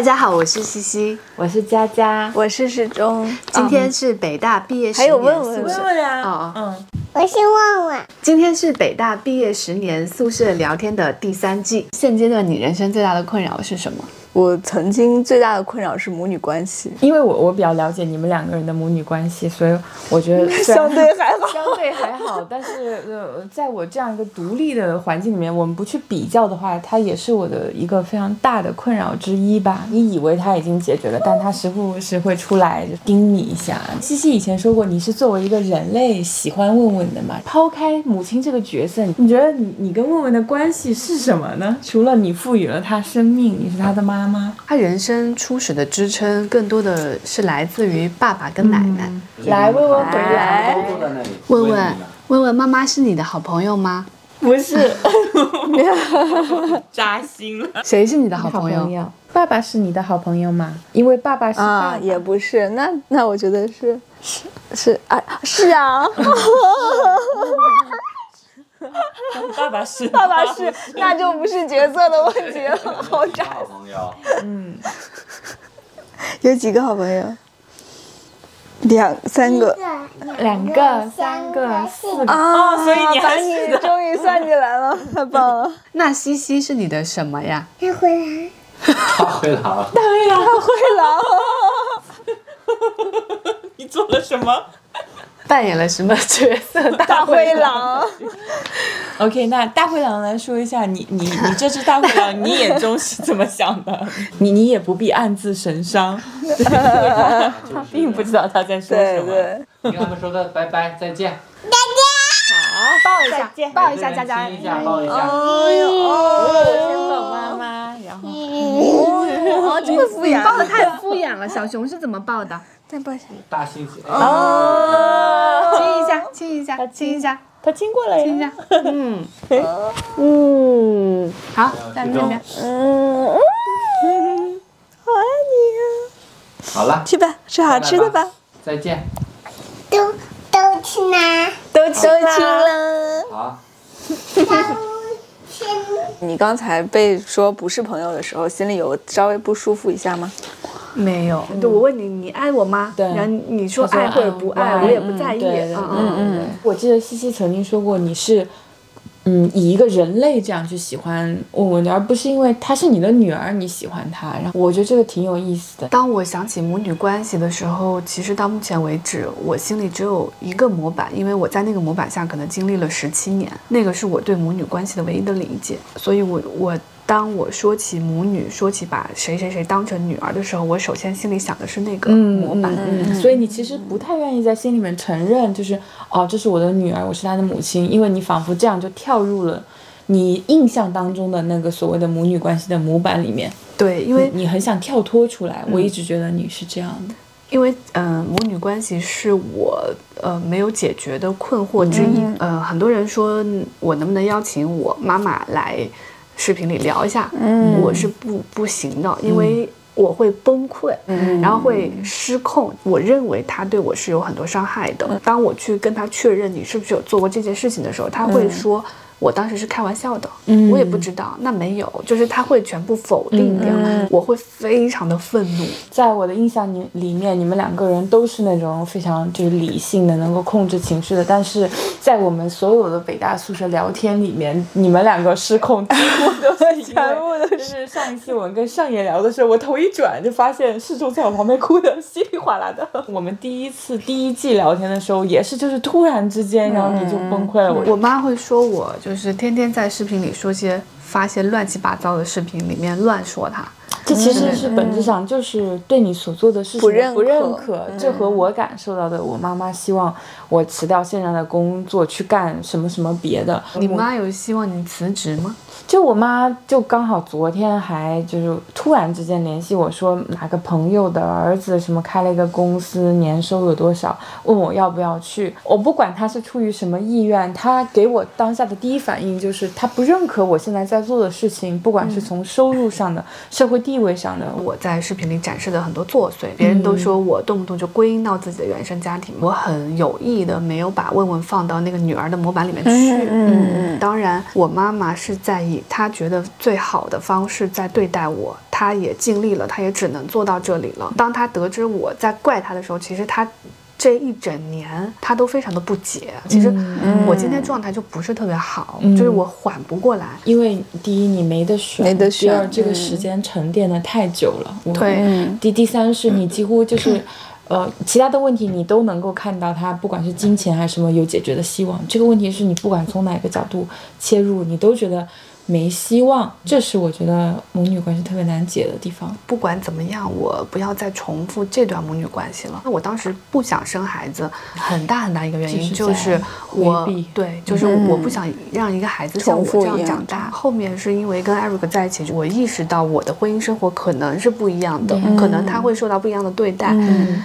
大家好，我是西西，我是佳佳，我是时钟。今天是北大毕业十还有年问问宿舍。问问啊，哦嗯，我是旺旺，今天是北大毕业十年宿舍聊天的第三季。现阶段你人生最大的困扰是什么？我曾经最大的困扰是母女关系，因为我我比较了解你们两个人的母女关系，所以我觉得 相对还好。相对还好，但是呃，在我这样一个独立的环境里面，我们不去比较的话，它也是我的一个非常大的困扰之一吧。你以为它已经解决了，但它时不时会出来就盯你一下。西西以前说过，你是作为一个人类喜欢问问的嘛？抛开母亲这个角色，你觉得你你跟问问的关系是什么呢？除了你赋予了他生命，你是他的妈妈。他人生初始的支撑更多的是来自于爸爸跟奶奶。来，问问回来。问问问问问，妈妈是你的好朋友吗？不是，扎心了。谁是你的好好朋友？爸爸是你的好朋友吗？因为爸爸是爸啊，也不是，那那我觉得是是是啊，是啊，爸爸是爸爸是，那就不是角色的问题了，好你渣。好朋友，嗯有几个好朋友？两三个两个、三个、四个。啊，所以你还把你是终于算进来了，太棒了！那西西是你的什么呀？大灰狼，大灰狼，大灰狼，你做了什么扮演了什么角色？大灰狼。？OK，那大灰狼来说一下，你你你这只大灰狼，你眼中是怎么想的？你你也不必暗自神伤，他并不知道他在说什么。对对，你跟他们说个拜拜，再见，再见。好抱一下，抱一下，佳佳个人。亲一下，抱一下。哎呦，先抱妈妈，然后 哦，这么敷衍，抱的太敷衍了，小熊是怎么抱的？再抱一下。大猩猩，哦，亲一下，亲一下，亲一下，他亲过来呀亲一下。。嗯嗯，好，再激动见。嗯，好爱你啊！好了，去吧，吃好吃的吧。再见。都都去哪？都去了。好，都亲。你刚才被说不是朋友的时候，心里有稍微不舒服一下吗？没有，对我问你，你爱我吗？对然后你说爱或者不爱，我也不在意。嗯嗯，我记得西西曾经说过，你是。嗯，以一个人类这样去喜欢我，而不是因为她是你的女儿，你喜欢她。然后我觉得这个挺有意思的。当我想起母女关系的时候，其实到目前为止，我心里只有一个模板，因为我在那个模板下可能经历了十七年，那个是我对母女关系的唯一的理解。所以我，我当我说起母女，说起把谁谁谁当成女儿的时候，我首先心里想的是那个模板。嗯，所以你其实不太愿意在心里面承认，就是哦，这是我的女儿，我是她的母亲，因为你仿佛这样就跳入了你印象当中的那个所谓的母女关系的模板里面，对，因为你很想跳脱出来。我一直觉得你是这样的。因为嗯、呃母女关系是我呃没有解决的困惑之一。呃，很多人说我能不能邀请我妈妈来视频里聊一下？嗯我是不不行的，因为我会崩溃，然后会失控。我认为他对我是有很多伤害的。当我去跟他确认你是不是有做过这件事情的时候，他会说。我当时是开玩笑的，我也不知道，那没有，就是他会全部否定掉，我会非常的愤怒。在我的印象里里面，你们两个人都是那种非常就是理性的，能够控制情绪的。但是在我们所有的北大宿舍聊天里面，你们两个失控几乎都是全部都是就是上一期我们跟上野聊的时候，我头一转就发现世忠在我旁边哭的稀里哗啦的。我们第一次第一季聊天的时候，也是就是突然之间，然后你就崩溃了。我我妈会说我就就是天天在视频里说些发些乱七八糟的视频里面乱说他，这其实是本质上就是对你所做的事情不认不认可可，这和我感受到的，我妈妈希望我辞掉现在的工作去干什么什么别的。你妈有希望你辞职吗？就我妈就刚好昨天还就是突然之间联系我说哪个朋友的儿子什么开了一个公司，年收有多少，问我要不要去。我不管他是出于什么意愿，他给我当下的第一反应就是他不认可我现在在做的事情，不管是从收入上的、社会地地位上的。我在视频里展示的很多作祟，别人都说我动不动就归因到自己的原生家庭，我很有意的没有把问问放到那个女儿的模板里面去。嗯嗯，当然，我妈妈是在以她觉得最好的方式在对待我，她也尽力了，她也只能做到这里了。当她得知我在怪她的时候，其实她。这一整年，他都非常的不解。其实我今天状态就不是特别好，就是我缓不过来。因为第一你没得选，没得选第二这个时间沉淀的太久了。我对，第第三是你几乎就是，呃，其他的问题你都能够看到它，不管是金钱还是什么有解决的希望。这个问题是你不管从哪个角度切入，你都觉得没希望。这是我觉得母女关系特别难解的地方。不管怎么样，我不要再重复这段母女关系了。那我当时不想生孩子，很大很大一个原因就是就是我对，就是我不想让一个孩子像我这样重复一样长大。后面是因为跟 Eric 在一起，我意识到我的婚姻生活可能是不一样的，可能他会受到不一样的对待。嗯，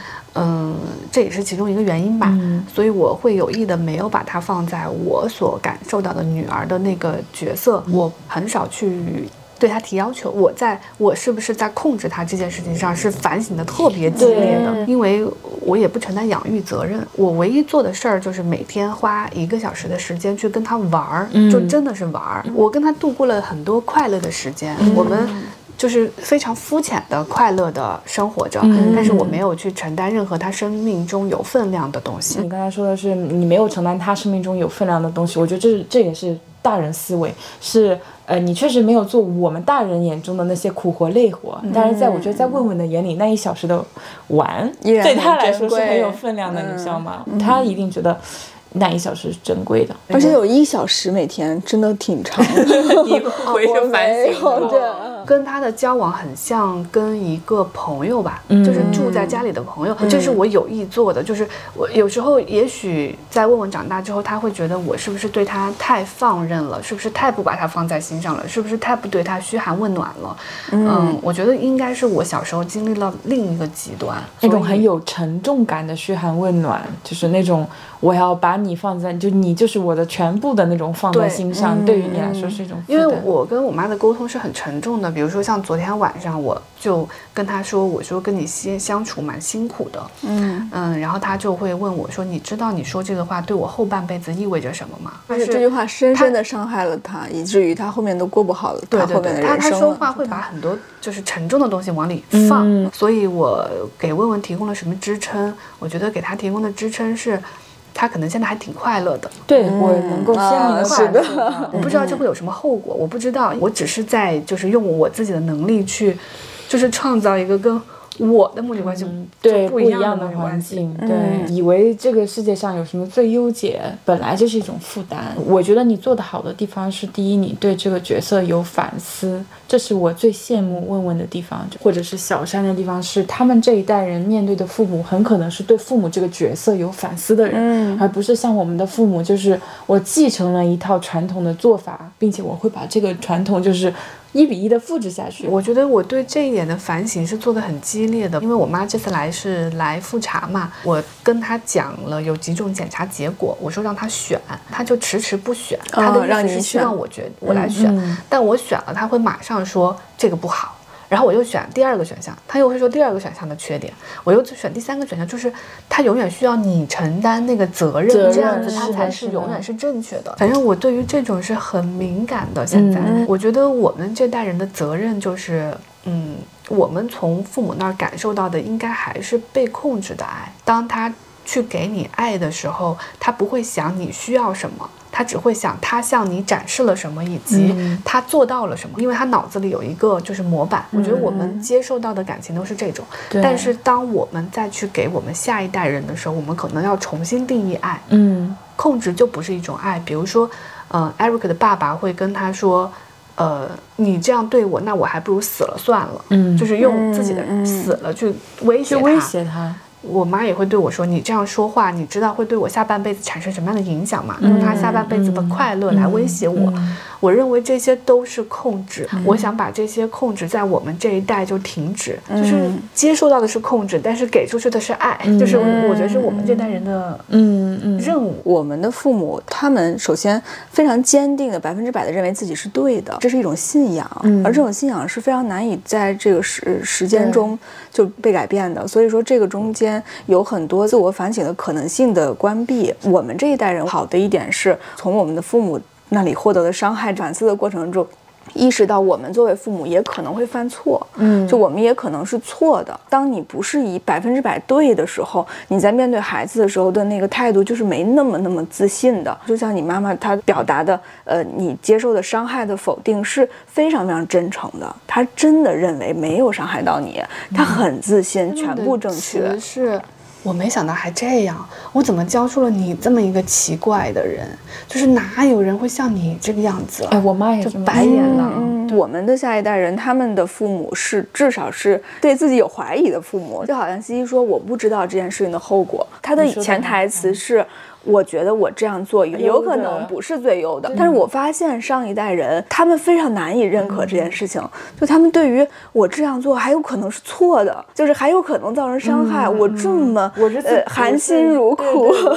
这也是其中一个原因吧。嗯所以我会有意的没有把它放在我所感受到的女儿的那个角色，我很少去对她提要求。我在我是不是在控制她这件事情上是反省的特别激烈的，因为我也不承担养育责任。我唯一做的事儿就是每天花一个小时的时间去跟她玩儿，就真的是玩儿。我跟她度过了很多快乐的时间，我们。就是非常肤浅的快乐的生活着，但是我没有去承担任何他生命中有分量的东西。你刚才说的是你没有承担他生命中有分量的东西，我觉得这是这也是大人思维，是呃你确实没有做我们大人眼中的那些苦活累活，但是在我觉得在问问的眼里，那一小时的玩对他来说是很有分量的，你知道吗？他一定觉得那一小时是珍贵的，而且有一小时每天真的挺长的。你回我没有这跟他的交往很像跟一个朋友吧，嗯就是住在家里的朋友，这是我有意做的。就是我有时候也许在问问长大之后，他会觉得我是不是对他太放任了，是不是太不把他放在心上了，是不是太不对他嘘寒问暖了？嗯，我觉得应该是我小时候经历了另一个极端，那种很有沉重感的嘘寒问暖，就是那种我要把你放在，就你就是我的全部的那种放在心上，对于你来说是一种负因为。我跟我妈的沟通是很沉重的，比如说像昨天晚上，我就跟她说，我说跟你相相处蛮辛苦的，嗯，嗯，然后她就会问我说，你知道你说这个话对我后半辈子意味着什么吗？而且这句话深深的伤害了她，以至于她后面都过不好了。对对对，他后面的他他说话会把很多就是沉重的东西往里放，嗯所以我给问问提供了什么支撑？我觉得给她提供的支撑是，他可能现在还挺快乐的，对我能够鲜明的啊是的。感受到我不知道这会有什么后果，我不知道，我只是在就是用我自己的能力去，就是创造一个跟我的母女关系对不一样样的环。境，对，以为这个世界上有什么最优解，本来就是一种负担。我觉得你做的好的地方是，第一，你对这个角色有反思，这是我最羡慕问问的地方，或者是小山的地方是，他们这一代人面对的父母，很可能是对父母这个角色有反思的人，而不是像我们的父母，就是我继承了一套传统的做法，并且我会把这个传统就是一比一的复制下去。我觉得我对这一点的反省是做的很激烈的，因为我妈这次来是来复查嘛，我跟她讲了有几种检查结果，我说让她选，她就迟迟不选，她的意思是希让你选望我觉我来选，但我选了，她会马上说这个不好。然后我又选第二个选项，他又会说第二个选项的缺点，我又选第三个选项，就是他永远需要你承担那个责任，这样子他才是永远是正确的。反正我对于这种是很敏感的。现在，嗯我觉得我们这代人的责任就是，嗯，我们从父母那儿感受到的应该还是被控制的爱。当他去给你爱的时候，他不会想你需要什么。他只会想他向你展示了什么，以及他做到了什么，因为他脑子里有一个就是模板。我觉得我们接受到的感情都是这种，但是当我们再去给我们下一代人的时候，我们可能要重新定义爱。嗯控制就不是一种爱。比如说，呃，Eric 的爸爸会跟他说，呃，你这样对我，那我还不如死了算了。嗯就是用自己的死了去威胁威胁他，我妈也会对我说：“你这样说话，你知道会对我下半辈子产生什么样的影响吗？用她下半辈子的快乐来威胁我。我认为这些都是控制，我想把这些控制在我们这一代就停止，就是接受到的是控制，但是给出去的是爱，就是我觉得是我们这代人的嗯嗯任务。我们的父母，他们首先非常坚定的百分之百的认为自己是对的，这是一种信仰，而这种信仰是非常难以在这个时时间中就被改变的。所以说，这个中间有很多自我反省的可能性的关闭。我们这一代人好的一点是从我们的父母那里获得的伤害反思的过程中。意识到我们作为父母也可能会犯错，嗯，就我们也可能是错的。当你不是以百分之百对的时候，你在面对孩子的时候的那个态度就是没那么那么自信的。就像你妈妈她表达的，呃，你接受的伤害的否定是非常非常真诚的，她真的认为没有伤害到你，她很自信，全部正确。是我没想到还这样，我怎么教出了你这么一个奇怪的人？就是哪有人会像你这个样子？哎，我妈也就这么白眼了。嗯，我们的下一代人，他们的父母是至少是对自己有怀疑的父母，就好像西西说，我不知道这件事情的后果，他的潜台词是。我觉得我这样做有有可能不是最优的，但是我发现上一代人他们非常难以认可这件事情，就他们对于我这样做还有可能是错的，就是还有可能造成伤害，我这么我这呃含辛茹苦，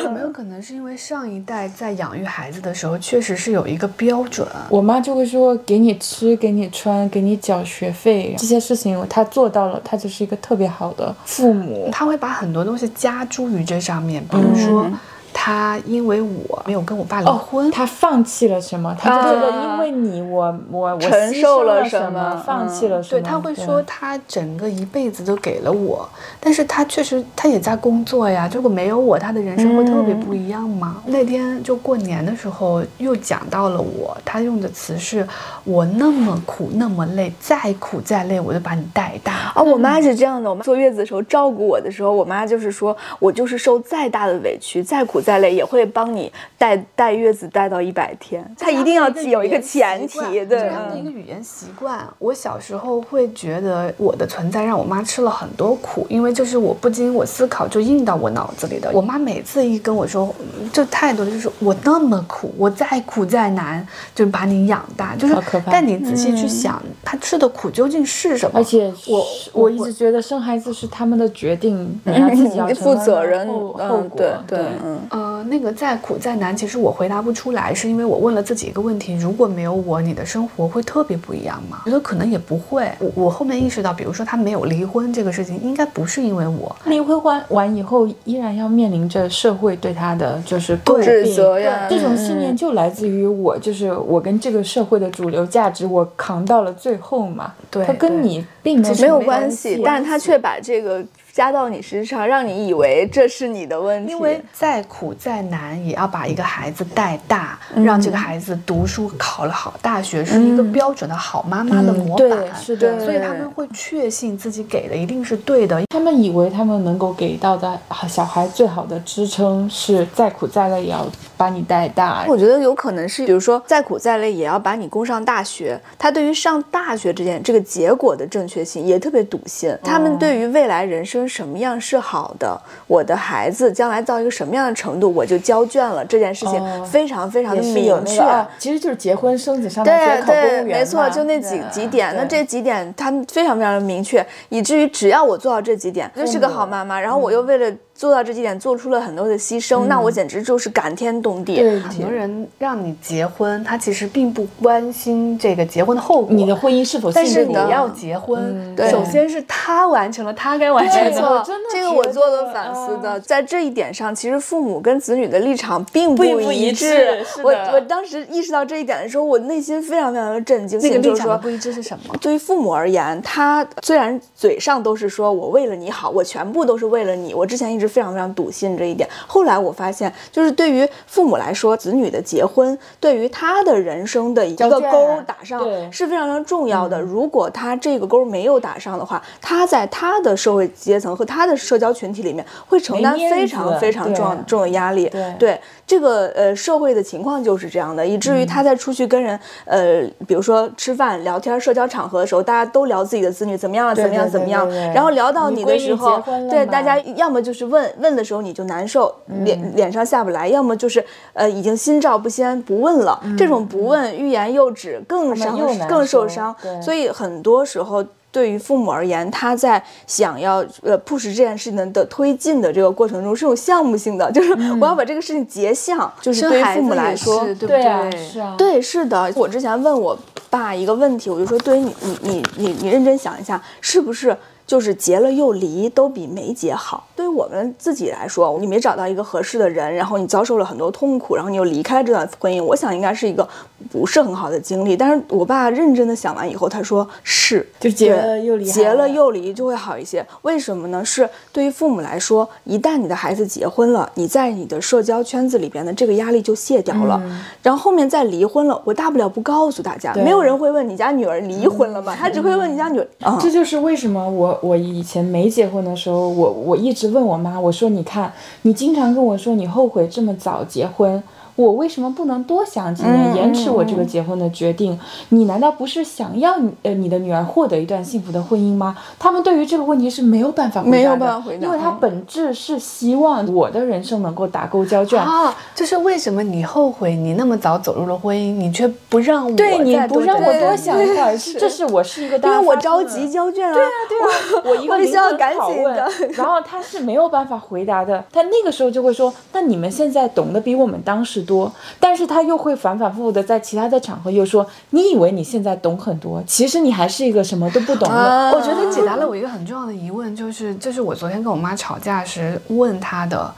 有没有可能是因为上一代在养育孩子的时候，确实是有一个标准？我妈就会说，给你吃，给你穿，给你缴学费，这些事情她做到了，她就是一个特别好的父母。他会把很多东西加诸于这上面，比如说。嗯他因为我没有跟我爸离婚，他放弃了什么？他就觉得因为你，我我我承牺受了什什么放弃了什么？对他会说他整个一辈子都给了我，但是他确实他也在工作呀。如果没有我，他的人生会特别不一样吗？那天就过年的时候又讲到了我，他用的词是我那么苦那么累，再苦再累我就把你带大。啊，我妈是这样的，我妈坐月子的时候照顾我的时候，我妈就是说我就是受再大的委屈，再苦再累，也会帮你带带月子带到一百天。她一定要有一个前提，对这样的一个语言习惯。我小时候会觉得我的存在让我妈吃了很多苦，因为就是我不经我思考就印到我脑子里的。我妈每次一跟我说，就态度就是我那么苦，我再苦再难，就是把你养大，就是好可怕但你仔细去想，她吃的苦究竟是什么？而且我我一直觉得生孩子是他们的决定，人家自己要 负责任，后果。对对，嗯。呃，那个再苦再难，其实我回答不出来，是因为我问了自己一个问题：如果没有我，你的生活会特别不一样吗？我觉得可能也不会。我我后面意识到，比如说他没有离婚这个事情，应该不是因为我，离婚完完以后，依然要面临着社会对他的就是不指责呀这种信念就来自于我，就是我跟这个社会的主流价值，我扛到了最后嘛。对他跟你并没有没有关系，但是他却把这个加到你身上，让你以为这是你的问题。因为再苦再难，也要把一个孩子带大，让这个孩子读书考了好大学，是一个标准的好妈妈的模板。对是的所以他们会确信自己给的一定是对的。他们以为他们能够给到的小孩最好的支撑是再苦再累也要把你带大。我觉得有可能是，比如说再苦再累也要把你供上大学。他对于上大学这件这个结果的正确性也特别笃信。他们对于未来人生什么样是好的，我的孩子将来到一个什么样的程度，我就交卷了这件事情哦非常非常的明确。其实就是结婚生子上大学考公务员没错，就那几几点，那这几点他们非常非常的明确，以至于只要我做到这几点，就是个好妈妈。然后我又为了做到这几点做出了很多的牺牲，那我简直就是感天动地。对很多人让你结婚，他其实并不关心这个结婚的后果。你的婚姻是否幸福但是？你要结婚，首先是他完成了他该完成没的。错真的，这个我做了反思的，啊在这一点上，其实父母跟子女的立场并不一致我我当时意识到这一点的时候，我内心非常非常的震惊。那个就是说立场不一致是什么？对于父母而言，他虽然嘴上都是说我为了你好，我全部都是为了你。我之前一直非常非常笃信这一点。后来我发现，就是对于父母来说，子女的结婚对于他的人生的一个勾打上是非常非常重要的。如果他这个勾没有打上的话，他在他的社会阶层和他的社交群体里面会承担非常非常重对重的压力。对这个呃社会的情况就是这样的，以至于他在出去跟人呃，比如说吃饭、聊天、社交场合的时候，大家都聊自己的子女怎么样了，怎么样怎么样然后聊到你的时候对大家要么就是问问的时候你就难受，脸脸上下不来，要么就是呃已经心照不宣不问了，这种不问欲言又止，更伤更受受伤。所以很多时候。对于父母而言，他在想要呃 push 这件事情的推进的这个过程中，是有项目性的，就是我要把这个事情结项，就是对于父母来说，对不对？是啊，对，是的。我之前问我爸一个问题，我就说，对于你，你，你，你，你认真想一下，是不是就是结了又离都比没结好？对于我们自己来说，你没找到一个合适的人，然后你遭受了很多痛苦，然后你又离开了这段婚姻，我想应该是一个不是很好的经历。但是我爸认真的想完以后，他说是，就结了又离结了又离就会好一些。为什么呢？是对于父母来说，一旦你的孩子结婚了，你在你的社交圈子里边的这个压力就卸掉了。然后后面再离婚了，我大不了不告诉大家，没有人会问你家女儿离婚了吗？他只会问你家女儿啊。这就是为什么我我以前没结婚的时候，我我一直问我妈，我说你看，你经常跟我说你后悔这么早结婚，我为什么不能多想几年，嗯延迟我这个结婚的决定？你难道不是想要你呃你的女儿获得一段幸福的婚姻吗？他们对于这个问题是没有办法回答的，没有办法回答因为他本质是希望我的人生能够打勾交卷。啊，就是为什么你后悔你那么早走入了婚姻，你却不让我对你不让我多想一会儿，是 这是我是一个大 因为我着急交卷啊。对啊，对啊，我一 个我灵魂需要赶拷问紧的，然后他是没有办法回答的。他那个时候就会说：“那你们现在懂得比我们当时多。”但是他又会反反复复的在其他的场合又说：“你以为你现在懂很多，其实你还是一个什么都不懂的。啊我觉得解答了我一个很重要的疑问，就是这是我昨天跟我妈吵架时问她的。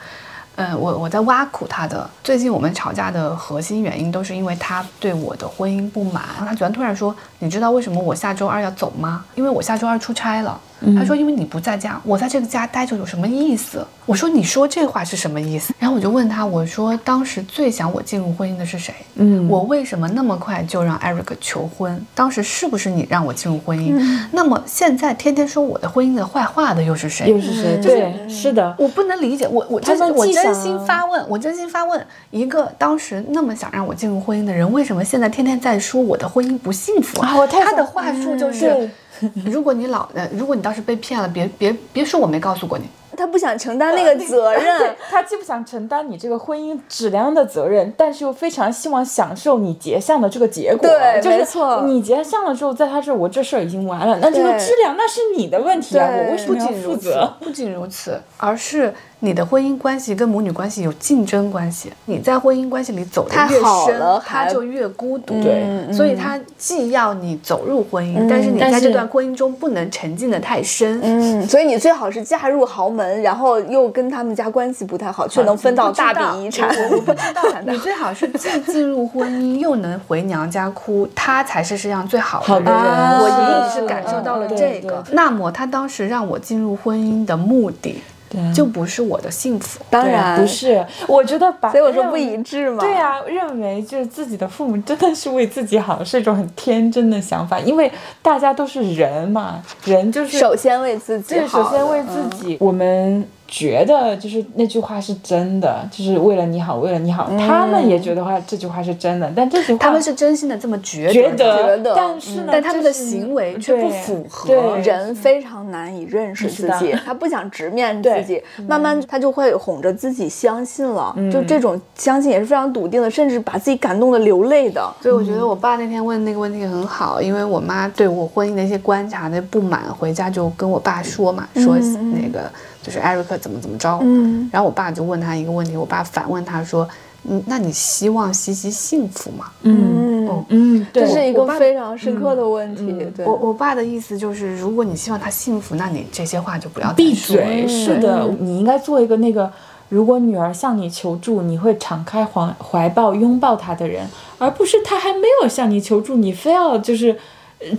嗯，我我在挖苦她的。最近我们吵架的核心原因都是因为她对我的婚姻不满。她昨天突然说：“你知道为什么我下周二要走吗？因为我下周二出差了。”她说：“因为你不在家，我在这个家待着有什么意思？”我说：“你说这话是什么意思？”然后我就问他：“我说当时最想我进入婚姻的是谁？嗯我为什么那么快就让 Eric 求婚？当时是不是你让我进入婚姻？那么现在天天说我的婚姻的坏话的又是谁？又是谁？对，是的，我不能理解，我我他真我真心发问，我真心发问，一个当时那么想让我进入婚姻的人，为什么现在天天在说我的婚姻不幸福？啊我太他的话术就是对，如果你老呃，如果你当时被骗了，别别别说我没告诉过你，他不想承担那个责任。他既不想承担你这个婚姻质量的责任，但是又非常希望享受你结项的这个结果。对就是没错你结项了之后，在他这儿我这事儿已经完了，那这个质量那是你的问题啊，我为什么要不仅负责？，不仅如此，而是你的婚姻关系跟母女关系有竞争关系。你在婚姻关系里走得太越深他就越孤独。对所以他既要你走入婚姻，嗯但是你在这段婚姻中不能沉浸的太深。嗯，所以你最好是嫁入豪门，然后又跟他们家关系不太好，却能分到大笔遗产。我我不知道，你最好是既进入婚姻又能回娘家哭，他才是世界上最好好的的人。人我隐啊隐是感受到了这个。那么他当时让我进入婚姻的目的，对。就不是我的幸福。当然。不，是，我觉得把所以我说不一致嘛。对啊，认为就是自己的父母真的是为自己好，是一种很天真的想法，因为大家都是人嘛，人就是首先为自己对，好的，首先为自己，我们觉得就是那句话是真的，就是为了你好，为了你好。他们也觉得话这句话是真的，但这句话他们是真心的这么觉觉得，觉得。但是呢，但他们的行为却不符合对人非常难以认识自己，他不想直面自己，慢慢他就会哄着自己相信了，嗯。就这种相信也是非常笃定的，甚至把自己感动的流泪的。所以我觉得我爸那天问那个问题很好，因为我妈对我婚姻的一些观察的不满，回家就跟我爸说嘛，说那个就是艾瑞克怎么怎么着，嗯然后我爸就问他一个问题，我爸反问他说，嗯，那你希望西西幸福吗？嗯嗯，嗯，这是一个非常深刻的问题。对，我我爸的意思就是，如果你希望他幸福，那你这些话就不要闭嘴。是的，你应该做一个那个，如果女儿向你求助，你会敞开怀怀抱拥抱她的人，而不是她还没有向你求助，你非要就是呃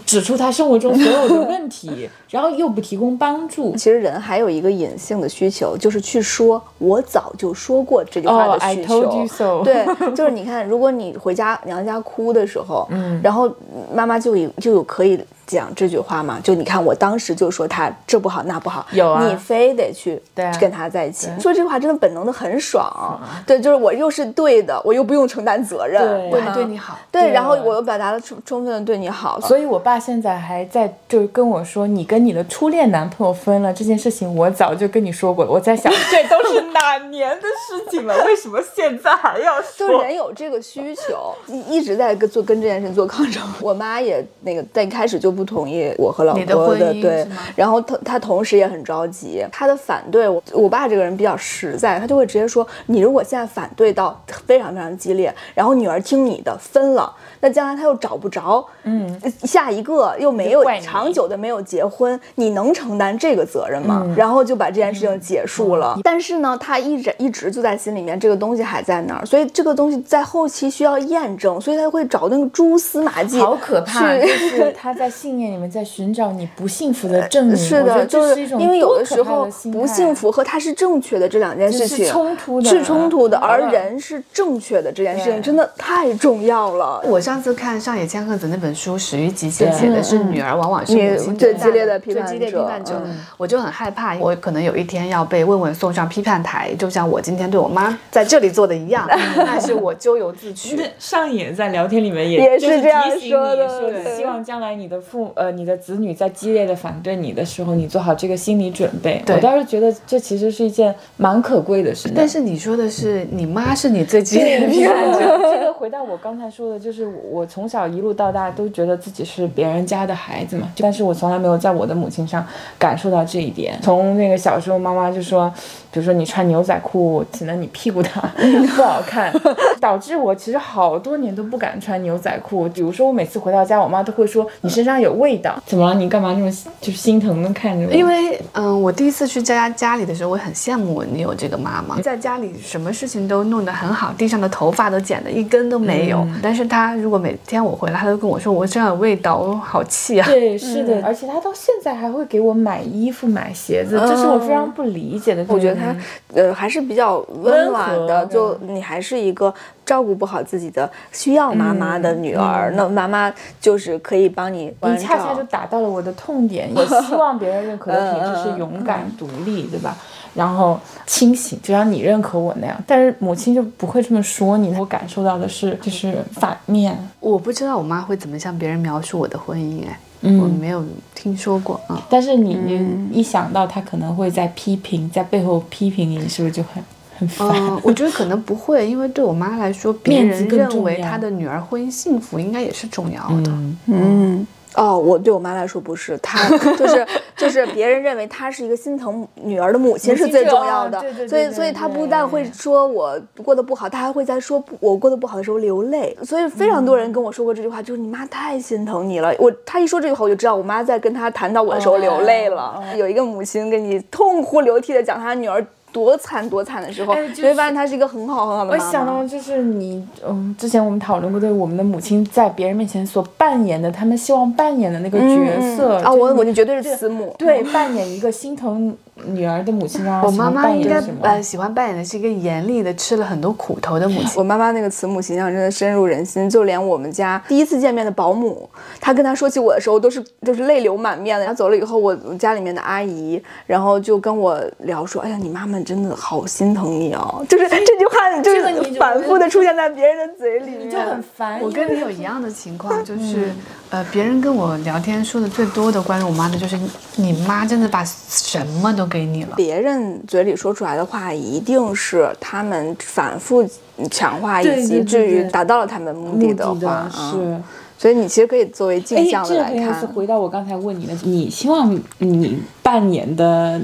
指出他生活中所有的问题，然后又不提供帮助。其实人还有一个隐性的需求，就是去说“我早就说过”这句话哦的需求。so 对，就是你看，如果你回家娘家哭的时候，嗯，然后妈妈就有就有可以讲这句话嘛，就你看我当时就说他这不好那不好，有啊你非得去跟他在一起，说这句话真的本能的很爽，对，就是我又是对的，我又不用承担责任，对我还吗对你好，对，然后我又表达了充充分的对你好，所以我爸现在还在就是跟我说，你跟你的初恋男朋友分了这件事情，我早就跟你说过了。我在想，这都是哪年的事情了？为什么现在还要说就说？人有这个需求，一一直在跟做跟这件事做抗争。我妈也那个在一开始就不同意我和老婆的对，然后他他同时也很着急，他的反对我我爸这个人比较实在，他就会直接说，你如果现在反对到非常非常激烈，然后女儿听你的分了，那将来他又找不着，嗯，下一个又没有长久的没有结婚，你能承担这个责任吗？嗯然后就把这件事情结束了。但是呢，他一直一直就在心里面，这个东西还在那儿，所以这个东西在后期需要验证，所以他会找那个蛛丝马迹，好可怕！就是他在信念里面在寻找你不幸福的证明。是的，就是一种因为有的时候不幸福和他是正确的这两件事情是冲突的是冲突的，而嗯人是正确的这件事情真的太重要了。我上次看上野千鹤子那本书《始于极限》，写的是女儿往往是母亲最激烈的批判最激烈批者判者嗯，我就很害怕，我可能有一天要被问问送上批判台，就像我今天对我妈在这里做的一样，但是我咎由自取。上野在聊天里面也也是这样提醒说的你说希望将来你的父呃你的子女在激烈的反对你的时候，你做好这个心理准备。对我倒是觉得这其实是一件蛮可贵的事情。但是你说的是你妈是你最激烈的批判者，这个回到我刚才说的，就是我从小一路到大都觉得自己是别人家的孩子嘛，但是我从来没有在我的母亲上感受到这一点。从那个小时候，妈妈就说，比如说你穿牛仔裤显得你屁股大 不好看，导致我其实好多年都不敢穿牛仔裤。比如说我每次回到家，我妈都会说你身上有味道，怎么了？你干嘛这么就是心疼的看着我？因为嗯，我第一次去佳佳家里的时候，我很羡慕你有这个妈妈，在家里什么事情都弄得很好，地上的头发都剪得一根都没有。但是她如果每天我回来，她都跟我说我身上有味道，我好气啊。对，是的，而且她到现在还会给我买衣服、买鞋子，这是我非常不理解的。我觉得她，呃，还是比较温暖的。就你还是一个照顾不好自己的需要妈妈的女儿，那妈妈就是可以帮你。你恰恰就打到了我的痛点。我希望别人认可的品质是勇敢、独立，对吧？然后清醒，就像你认可我那样。但是母亲就不会这么说你，我感受到的是就是反面。我不知道我妈会怎么向别人描述我的婚姻，哎，嗯我没有听说过啊。但是你你一想到她可能会在批评，在背后批评你，是不是就很很烦？嗯，我觉得可能不会，因为对我妈来说，别人认为她的女儿婚姻幸福，应该也是重要的。嗯。哦，我对我妈来说不是，她 就是就是别人认为她是一个心疼女儿的母亲是最重要的，对对所以所以她不但会说我过得不好，她还会在说我过得不好的时候流泪。所以非常多人跟我说过这句话，就是你妈太心疼你了。我她一说这句话，我就知道我妈在跟她谈到我的时候流泪了。有一个母亲跟你痛哭流涕的讲她女儿。多惨多惨的时候，哎就是你会发现她是一个很好很好的妈妈我。想到就是你，嗯，之前我们讨论过的，我们的母亲在别人面前所扮演的，他们希望扮演的那个角色啊，我我就绝对是慈母。对扮演一个心疼女儿的母亲，啊我妈妈应该？呃喜欢扮演的是一个严厉的、吃了很多苦头的母亲。我妈妈那个慈母形象真的深入人心，就连我们家第一次见面的保姆，她跟她说起我的时候，都是都是泪流满面的。然后走了以后，我我家里面的阿姨，然后就跟我聊说：“哎呀，你妈妈真的好心疼你哦。”就是这句话，就是反复的出现在别人的嘴里面，就很烦。我跟你有一样的情况，就是，呃，别人跟我聊天说的最多的关于我妈的，就是你妈真的把什么都给你了。别人嘴里说出来的话，一定是他们反复强化以及至于达到了他们目目的的的话，是。所以你其实可以作为镜哎，像的来这很有意思。看。回到我刚才问你的，你希望你扮演的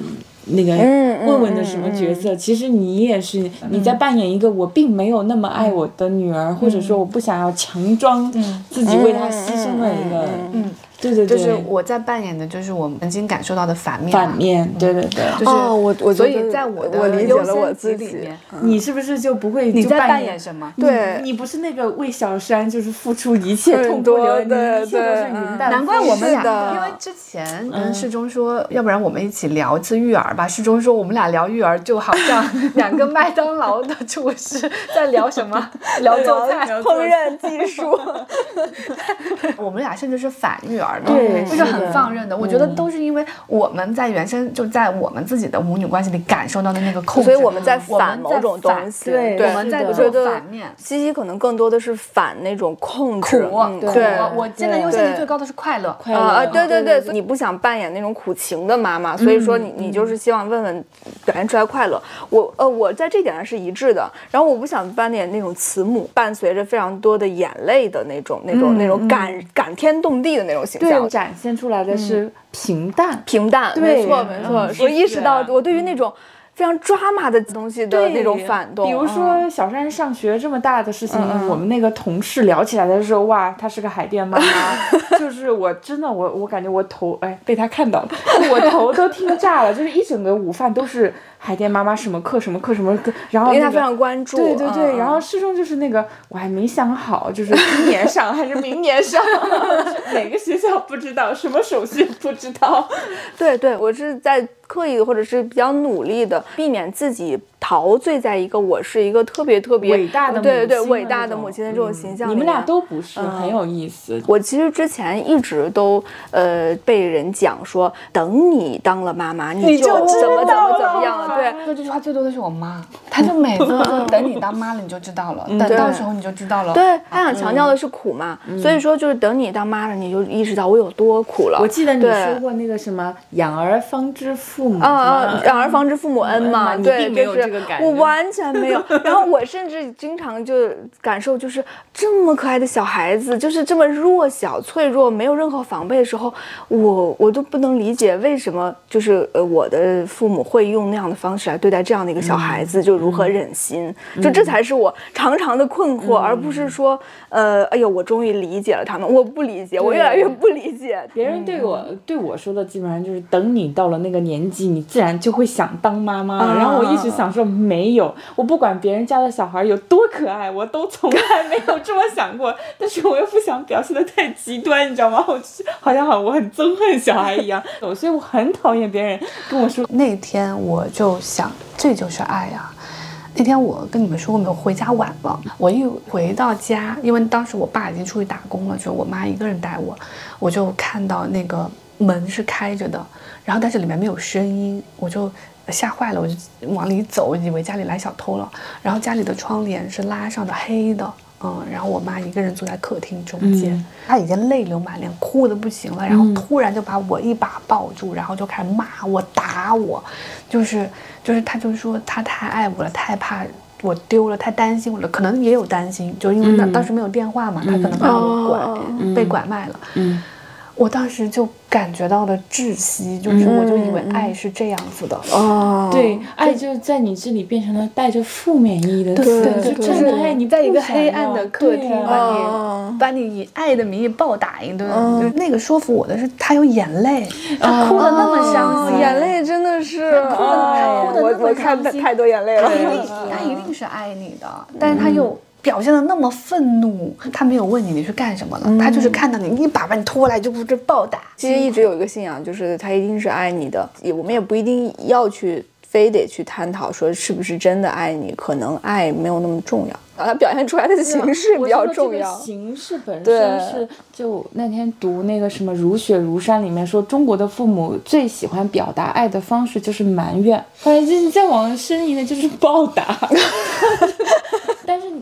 那个问问的什么角色？其实你也是你在扮演一个我并没有那么爱我的女儿，或者说我不想要强装自己为她牺牲的一个。嗯，对对对，就是我在扮演的就是我曾经感受到的反面嘛。反面，对对对。就是哦我我所以在我的我理解优了我自己里面，你是不是就不会就你在扮演演什么？对你不是那个为小山就是付出一切痛不流多泪，你一切都对对是云淡难怪我们俩，因为之前跟世忠说，要不然我们一起聊一次育儿吧。世忠说我们俩聊育儿就好像 两个麦当劳的厨师在聊什么？聊做菜。烹饪技术，我们俩甚至是反育儿的，对就是很放任的。我觉得都是因为我们在原生就在我们自己的母女关系里感受到的那个控制，所以我们在反某种反东西。对我们在做我觉得反面。西西可能更多的是反那种控制，苦对。我现在优先级最高的是快乐。快乐啊啊，对对对，你不想扮演那种苦情的妈妈，所以说你你就是希望问问表现出来快乐。我呃我在这点上是一致的，然后我不想扮演那种慈母，伴随着非常多的眼泪的那种那种那种感感天动地的那种形象对，。展现出来的是平淡。平淡，对。没错没错嗯。我意识到我对于那种非常抓马的东西的那种反动，比如嗯。说小山上学这么大的事情，我们那个同事聊起来的时候，哇，她是个海淀妈妈，就是我真的我我感觉我头哎被她看到了，我头都听炸了，就是一整个午饭都是海淀妈妈什么课什么课什么课，然后、那个、因为他非常关注，对对对，嗯然后师兄就是那个我还没想好，就是今年上还是明年上，哪个学校不知道，什么手续不知道，对对，我是在刻意的或者是比较努力的避免自己陶醉在一个我是一个特别特别伟大的对对对母亲伟大的母亲的这种形象、你们俩。都不是，很有意思。我其实之前一直都呃被人讲说，等你当了妈妈，你就知怎么怎道么怎么样了了。对，说这句话最多的是我妈，她就每次 都说等你当妈了你就知道了，等到时候你就知道了。对她想强调的是苦嘛，所以说就是等你当妈了，你就意识到我有多苦了。我记得你说过那个什么“养儿方知父母”啊啊什么，养儿方知父母恩嘛，嗯你对，并没有就是这个感觉我完全没有。然后我甚至经常就感受，就是这么可爱的小孩子，就是这么弱小、脆弱、没有任何防备的时候，我我都不能理解为什么就是呃我的父母会用那样的方式来对待这样的一个小孩子，就如何忍心？就这才是我常常的困惑，而不是说呃，哎呦，我终于理解了他们，我不理解，我越来越不理解。别人对我、对我说的基本上就是等你到了那个年纪，你自然就会想当妈妈了。然后我一直想说没有，我不管别人家的小孩有多可爱，我都从来没有这么想过。但是我又不想表现的太极端，你知道吗？我就是好像好我很憎恨小孩一样，所以我很讨厌别人跟我说那天我就就想，这就是爱呀、那天我跟你们说过没有？回家晚了，我一回到家，因为当时我爸已经出去打工了，就我妈一个人带我，我就看到那个门是开着的，然后但是里面没有声音，我就吓坏了，我就往里走，以为家里来小偷了，然后家里的窗帘是拉上的黑的。嗯，然后我妈一个人坐在客厅中间，她已经泪流满脸，哭的不行了，然后突然就把我一把抱住，然后就开始骂我、打我，就是就是，她就说她太爱我了，太怕我丢了，太担心我了，可能也有担心，就因为那、当时没有电话嘛，她可能怕我拐、哦被拐卖了，嗯我当时就感觉到了窒息，就是我就以为爱是这样子的，哦，对，爱就在你这里变成了带着负面意义的词，对就对真的爱你在一个黑暗的客厅把你、哦把你以爱的名义暴打一顿，就那个说服我的是他有眼泪，他哭的那么伤心，哦眼泪真的是，哭的哎哭的那么我我看太多眼泪了他。一。定他一定是爱你的，但是他又。表现的那么愤怒，他没有问你你去干什么了，他就是看到你一把把你拖来就不是暴打。其实一直有一个信仰，就是他一定是爱你的，也我们也不一定要去非得去探讨说是不是真的爱你，可能爱没有那么重要，啊，他表现出来的形式比较重要。形式本身是，就那天读那个什么《如雪如山》里面说，中国的父母最喜欢表达爱的方式就是埋怨，反正就是再往深一点就是暴打。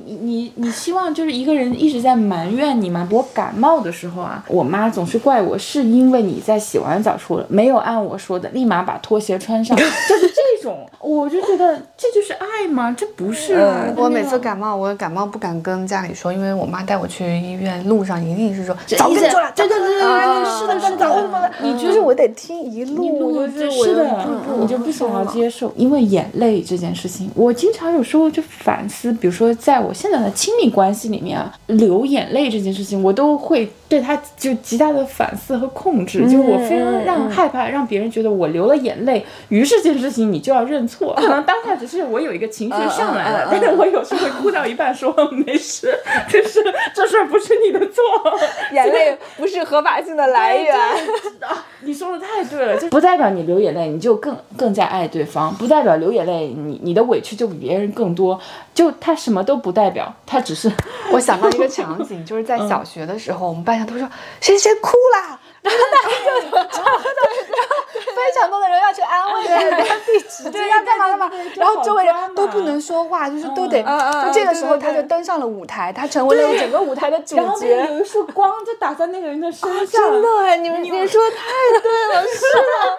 你你你希望就是一个人一直在埋怨你吗？我感冒的时候啊，我妈总是怪我是因为你在洗完澡出了，没有按我说的，立马把拖鞋穿上，就是这种，我就觉得这就是爱吗？这不是啊！我每次感冒，我感冒不敢跟家里说，因为我妈带我去医院，路上一定是说早跟你说了，对对对对啊对，是的，是的，早？你就是我得听一路，就是的就不，你就不想要接受，因为眼泪这件事情，我经常有时候就反思，比如说在我现在的的亲密关系里面啊，流眼泪这件事情，我都会对他就极大的反思和控制，就我非常让害怕让别人觉得我流了眼泪，于是这件事情你就要认错。可能当下只是我有一个情绪上来了，但是我有时候会哭到一半说没事，就是这事儿不是你的错，眼泪不是合法性的来源。啊，你说的太对了，就不代表你流眼泪你就更更加爱对方，不代表流眼泪你你的委屈就比别人更多，就他什么都不代表，他只是 我想到一个 场景，就是在小学的时候，我们班上都说谁谁哭啦，然后大家就然后非常多的人要去安慰他，地址这要干嘛干嘛，然后周围人都不能说话，就是都得，就这个时候他就登上了舞台，他成为了整个舞台的主然后那角个。有一束光就打在那个人的身上，真的哎，你们你们说的太对了，是的。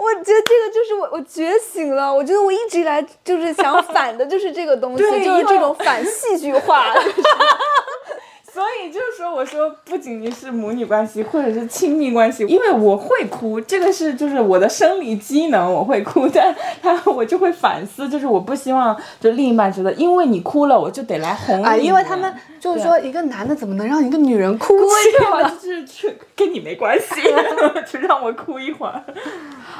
我觉得这个就是我，我觉醒了。我觉得我一直以来就是想反的，就是这个东西，就是这种反戏剧化。就 是所以就是说，我说不仅仅是母女关系，或者是亲密关系，因为我会哭，这个是就是我的生理机能，我会哭，但他我就会反思，就是我不希望就另一半觉得，因为你哭了，我就得来哄你，啊，因为他们就是说，一个男的怎么能让一个女人哭泣对吧？呢？就是去跟你没关系，就让我哭一会儿，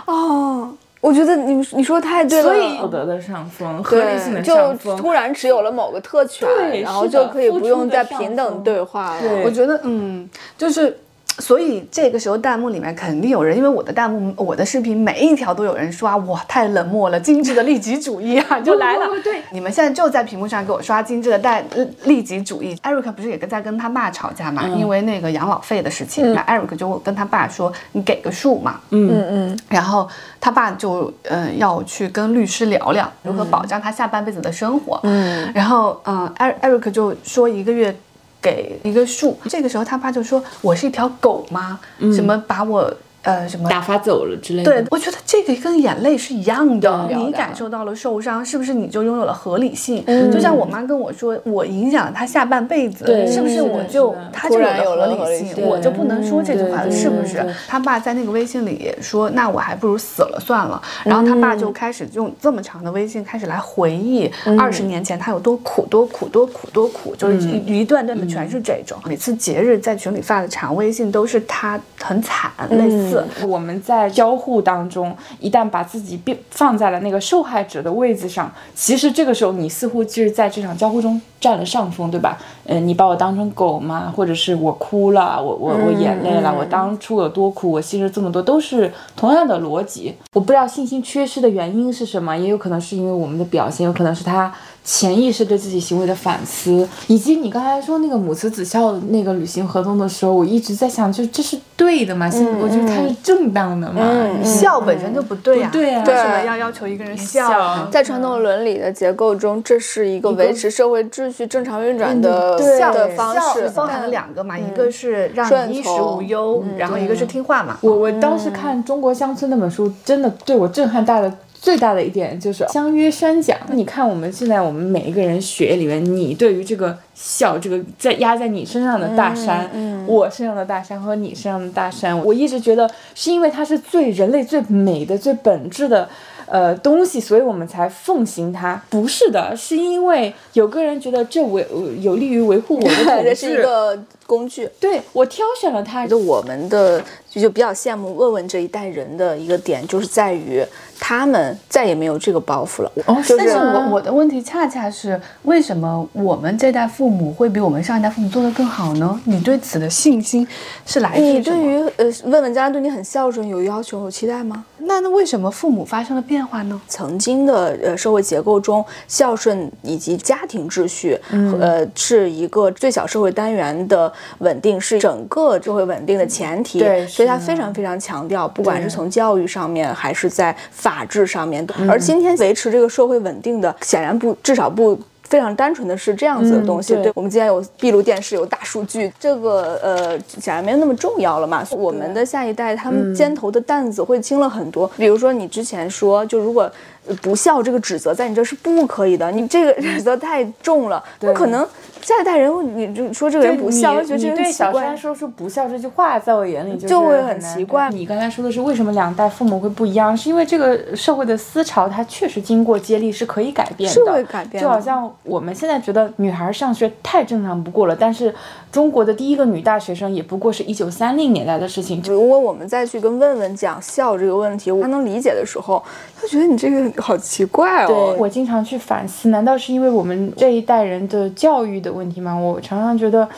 哦，我觉得你你说的太对了。所以道德的上风，合理性的对，就上风，突然持有了某个特权，然后就可以不用再平等对话了。对我觉得，嗯，就是。所以这个时候弹幕里面肯定有人，因为我的弹幕，我的视频每一条都有人刷，哇，太冷漠了，精致的利己主义啊，就来了。不不不对你们现在就在屏幕上给我刷精致的带呃利己主义。艾瑞克不是也跟在跟他爸吵架嘛？因为那个养老费的事情，那艾瑞克就跟他爸说：“你给个数嘛。”嗯嗯，然后他爸就呃要去跟律师聊聊如何保障他下半辈子的生活。嗯，然后嗯，艾艾瑞克就说一个月给一个数，这个时候他爸就说：“我是一条狗吗？什么把我呃什么打发走了之类的。对，我觉得这个跟眼泪是一样的。你感受到了受伤，是不是你就拥有了合理性？就像我妈跟我说，我影响了她下半辈子，对是不是我就是的她就有了了合理性，我就不能说这句话了，是不是？他爸在那个微信里也说，那我还不如死了算了。然后他爸就开始用这么长的微信开始来回忆二十年前他有多苦、多苦、多苦、多苦，就是一一段段的全是这种。每次节日在群里发的长微信都是他很惨，类似。我们在交互当中，一旦把自己变放在了那个受害者的位置上，其实这个时候你似乎就是在这场交互中占了上风，对吧？嗯、你把我当成狗吗？或者是我哭了，我我我眼泪了，我当初有多苦，我牺牲这么多，都是同样的逻辑。我不知道信心缺失的原因是什么，也有可能是因为我们的表现，有可能是他潜意识对自己行为的反思，以及你刚才说那个母慈子孝那个履行合同的时候，我一直在想，就这是对的吗？嗯我觉得它是正当的嘛。孝本身就不对呀、不对啊为什么要要求一个人笑呢？在传统伦理的结构中，这是一个维持社会秩序正常运转的对的方孝式。包含了两个嘛，一个是让你衣食无忧，然后一个是听话嘛。我我当时看《中国乡村》那本书，真的对我震撼大的。最大的一点就是相约宣讲。你看，我们现在我们每一个人血液里面，你对于这个笑，这个在压在你身上的大山，我身上的大山和你身上的大山，我一直觉得是因为它是最人类最美的、最本质的。呃，东西，所以我们才奉行它。不是的，是因为有个人觉得这维有利于维护我的 统治，这是一个工具。对我挑选了它。就我们的就就比较羡慕问问这一代人的一个点，就是在于他们再也没有这个包袱了。哦就但是我我的问题恰恰是，为什么我们这代父母会比我们上一代父母做得更好呢？你对此的信心是来自你？对于呃问问家人对你很孝顺，有要求有期待吗？那那为什么父母发生了变化呢？曾经的呃社会结构中，孝顺以及家庭秩序，呃，是一个最小社会单元的稳定，是整个社会稳定的前提。对所以他非常非常强调，不管是从教育上面，还是在法治上面，而今天维持这个社会稳定的，显然不，至少不。非常单纯的是这样子的东西，嗯对我们今天有闭路电视，有大数据，这个呃显然没有那么重要了嘛。我们的下一代，他们肩头的担子会轻了很多。比如说你之前说，就如果呃不孝这个指责在你这是不可以的，你这个指责太重了，不可能。下一代人，你就说这个人不孝，对我觉得对小山。说出不孝这句话，在我眼里就就会很奇怪你刚才说的是为什么两代父母会不一样，是因为这个社会的思潮它确实经过接力是可以改变的，是会改变的就好像我们现在觉得女孩上学太正常不过了，但是中国的第一个女大学生也不过是一九三零年代的事情。如果我们再去跟问问讲孝这个问题，他能理解的时候，他觉得你这个好奇怪对哦。我经常去反思，难道是因为我们这一代人的教育的问题吗？我常常觉得。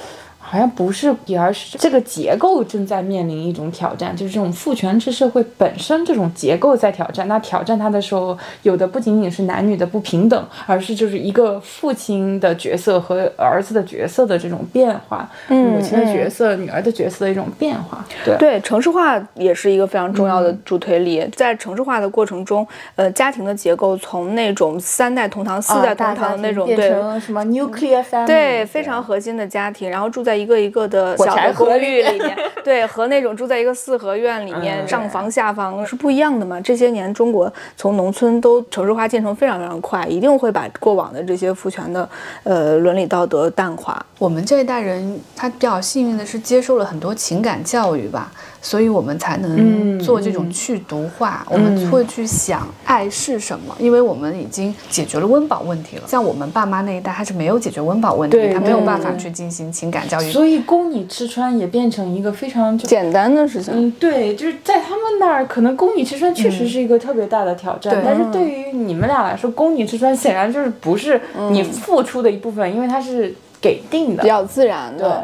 好像不是，而是这个结构正在面临一种挑战，就是这种父权制社会本身这种结构在挑战。那挑战它的时候，有的不仅仅是男女的不平等，而是就是一个父亲的角色和儿子的角色的这种变化，母亲的角色、女儿的角色的一种变化。对，对，城市化也是一个非常重要的助推力。在城市化的过程中，呃，家庭的结构从那种三代同堂、四代同堂的那种，变对成什么 nuclear family，对，非常核心的家庭，然后住在一个一个的小的公寓里面，对，和那种住在一个四合院里面，嗯上房下房是不一样的嘛。这些年中国从农村都城市化进程非常非常快，一定会把过往的这些父权的呃伦理道德淡化。我们这一代人，他比较幸运的是接受了很多情感教育吧，所以我们才能嗯做这种去毒化，我们会去想爱是什么，因为我们已经解决了温饱问题了。像我们爸妈那一代，他是没有解决温饱问题，他没有办法去进行情感教育。所以供你吃穿也变成一个非常简单的事情，嗯，对，就是在他们那儿，可能供你吃穿确实是一个特别大的挑战，对但是对于你们俩来说，供你吃穿显然就是不是你付出的一部分，因为它是给定的比。较自然的。对